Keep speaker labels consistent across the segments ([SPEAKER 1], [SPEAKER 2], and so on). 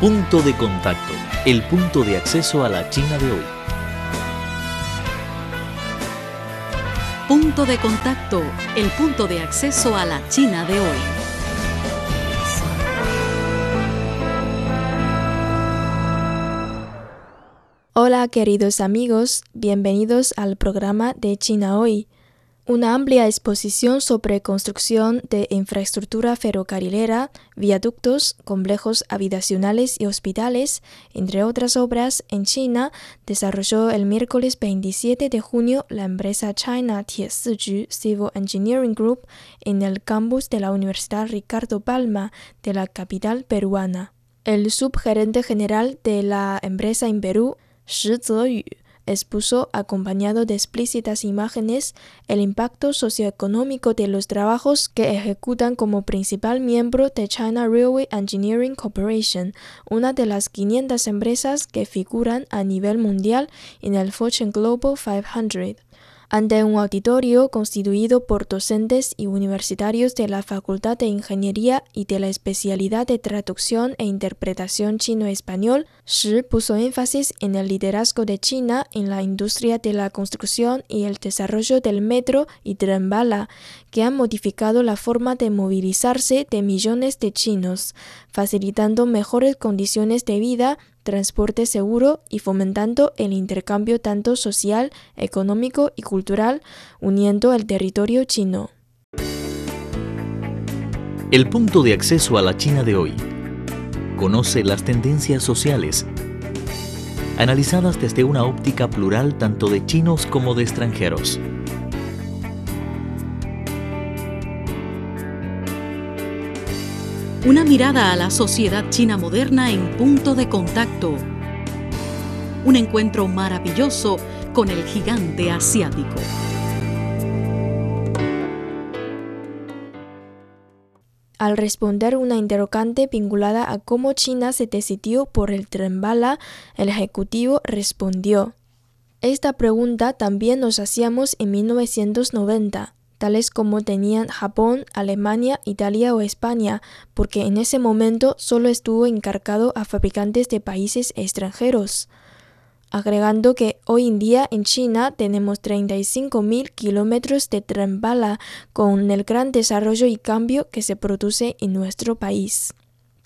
[SPEAKER 1] Punto de contacto, el punto de acceso a la China de hoy.
[SPEAKER 2] Punto de contacto, el punto de acceso a la China de hoy.
[SPEAKER 3] Hola queridos amigos, bienvenidos al programa de China Hoy. Una amplia exposición sobre construcción de infraestructura ferrocarrilera, viaductos, complejos habitacionales y hospitales, entre otras obras, en China, desarrolló el miércoles 27 de junio la empresa China Tiesiju Civil Engineering Group en el campus de la Universidad Ricardo Palma de la capital peruana. El subgerente general de la empresa en Perú, Shi Zeyu, expuso, acompañado de explícitas imágenes, el impacto socioeconómico de los trabajos que ejecutan como principal miembro de China Railway Engineering Corporation, una de las 500 empresas que figuran a nivel mundial en el Fortune Global 500 ante un auditorio constituido por docentes y universitarios de la Facultad de Ingeniería y de la especialidad de traducción e interpretación chino-español, Shi puso énfasis en el liderazgo de China en la industria de la construcción y el desarrollo del metro y tren bala, que han modificado la forma de movilizarse de millones de chinos, facilitando mejores condiciones de vida transporte seguro y fomentando el intercambio tanto social, económico y cultural, uniendo el territorio chino.
[SPEAKER 1] El punto de acceso a la China de hoy. Conoce las tendencias sociales, analizadas desde una óptica plural tanto de chinos como de extranjeros.
[SPEAKER 2] Una mirada a la sociedad china moderna en punto de contacto. Un encuentro maravilloso con el gigante asiático.
[SPEAKER 3] Al responder una interrogante vinculada a cómo China se decidió por el tren bala, el ejecutivo respondió: Esta pregunta también nos hacíamos en 1990 tales como tenían Japón, Alemania, Italia o España, porque en ese momento solo estuvo encargado a fabricantes de países extranjeros. Agregando que hoy en día en China tenemos 35.000 kilómetros de tren con el gran desarrollo y cambio que se produce en nuestro país.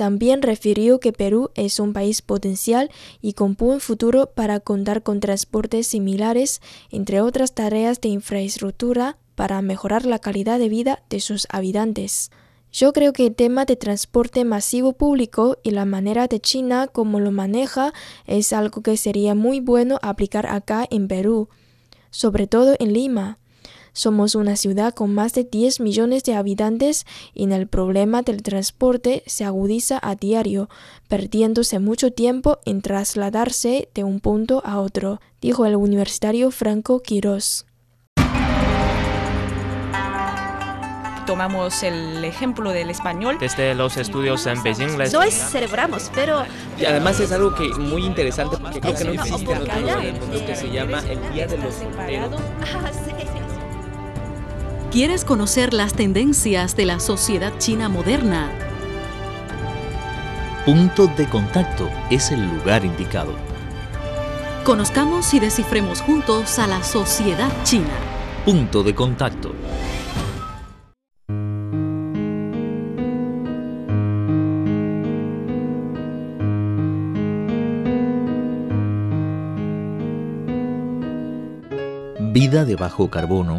[SPEAKER 3] También refirió que Perú es un país potencial y con buen futuro para contar con transportes similares, entre otras tareas de infraestructura, para mejorar la calidad de vida de sus habitantes. Yo creo que el tema de transporte masivo público y la manera de China como lo maneja es algo que sería muy bueno aplicar acá en Perú, sobre todo en Lima. Somos una ciudad con más de 10 millones de habitantes y el problema del transporte se agudiza a diario, perdiéndose mucho tiempo en trasladarse de un punto a otro, dijo el universitario Franco Quirós.
[SPEAKER 4] tomamos el ejemplo del español.
[SPEAKER 5] Desde los estudios en Beijing les...
[SPEAKER 6] No es celebramos, pero...
[SPEAKER 7] Y además es algo que muy interesante porque creo que no existe en otro lugar del mundo que se llama el Día de los Solteros.
[SPEAKER 2] ¿Quieres conocer las tendencias de la sociedad china moderna?
[SPEAKER 1] Punto de contacto es el lugar indicado.
[SPEAKER 2] Conozcamos y descifremos juntos a la sociedad china.
[SPEAKER 1] Punto de contacto. Vida de bajo carbono,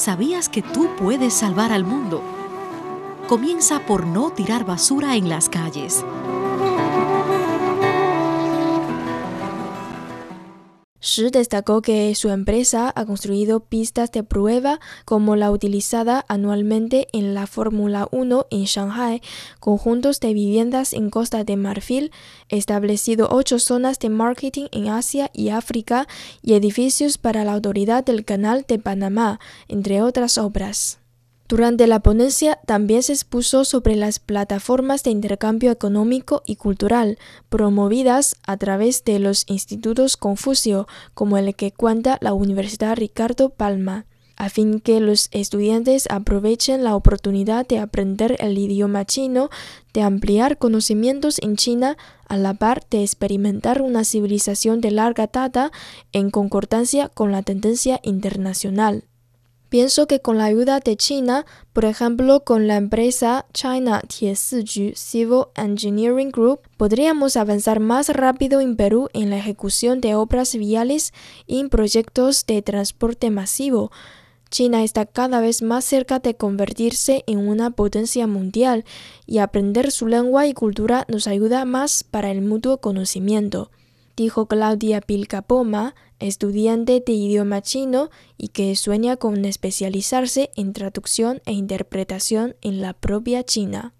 [SPEAKER 2] ¿Sabías que tú puedes salvar al mundo? Comienza por no tirar basura en las calles.
[SPEAKER 3] Shi destacó que su empresa ha construido pistas de prueba como la utilizada anualmente en la Fórmula 1 en Shanghai, conjuntos de viviendas en Costa de Marfil, establecido ocho zonas de marketing en Asia y África y edificios para la Autoridad del Canal de Panamá, entre otras obras. Durante la ponencia también se expuso sobre las plataformas de intercambio económico y cultural promovidas a través de los institutos Confucio, como el que cuenta la Universidad Ricardo Palma a fin que los estudiantes aprovechen la oportunidad de aprender el idioma chino, de ampliar conocimientos en China, a la par de experimentar una civilización de larga data en concordancia con la tendencia internacional. Pienso que con la ayuda de China, por ejemplo con la empresa China Tiesiju Civil Engineering Group, podríamos avanzar más rápido en Perú en la ejecución de obras viales y en proyectos de transporte masivo. China está cada vez más cerca de convertirse en una potencia mundial y aprender su lengua y cultura nos ayuda más para el mutuo conocimiento dijo Claudia Pilcapoma, estudiante de idioma chino y que sueña con especializarse en traducción e interpretación en la propia China.